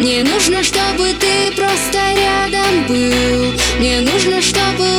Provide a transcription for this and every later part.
Мне нужно, чтобы ты просто рядом был. Мне нужно, чтобы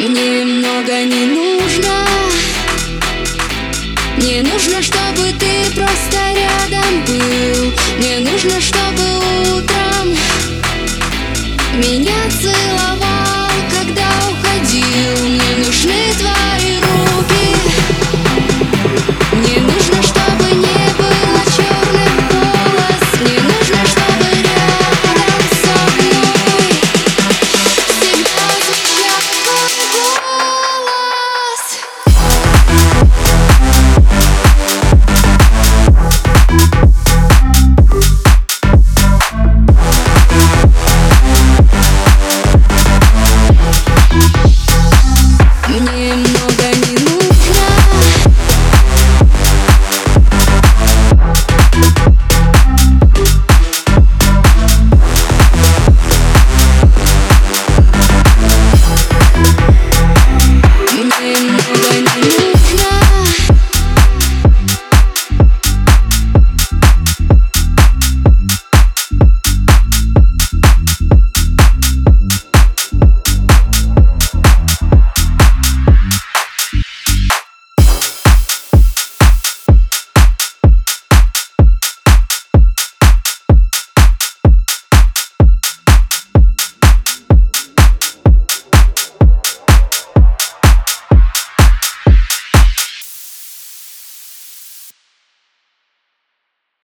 Мне много не нужно. Не нужно, чтобы ты просто рядом был. Не нужно, чтобы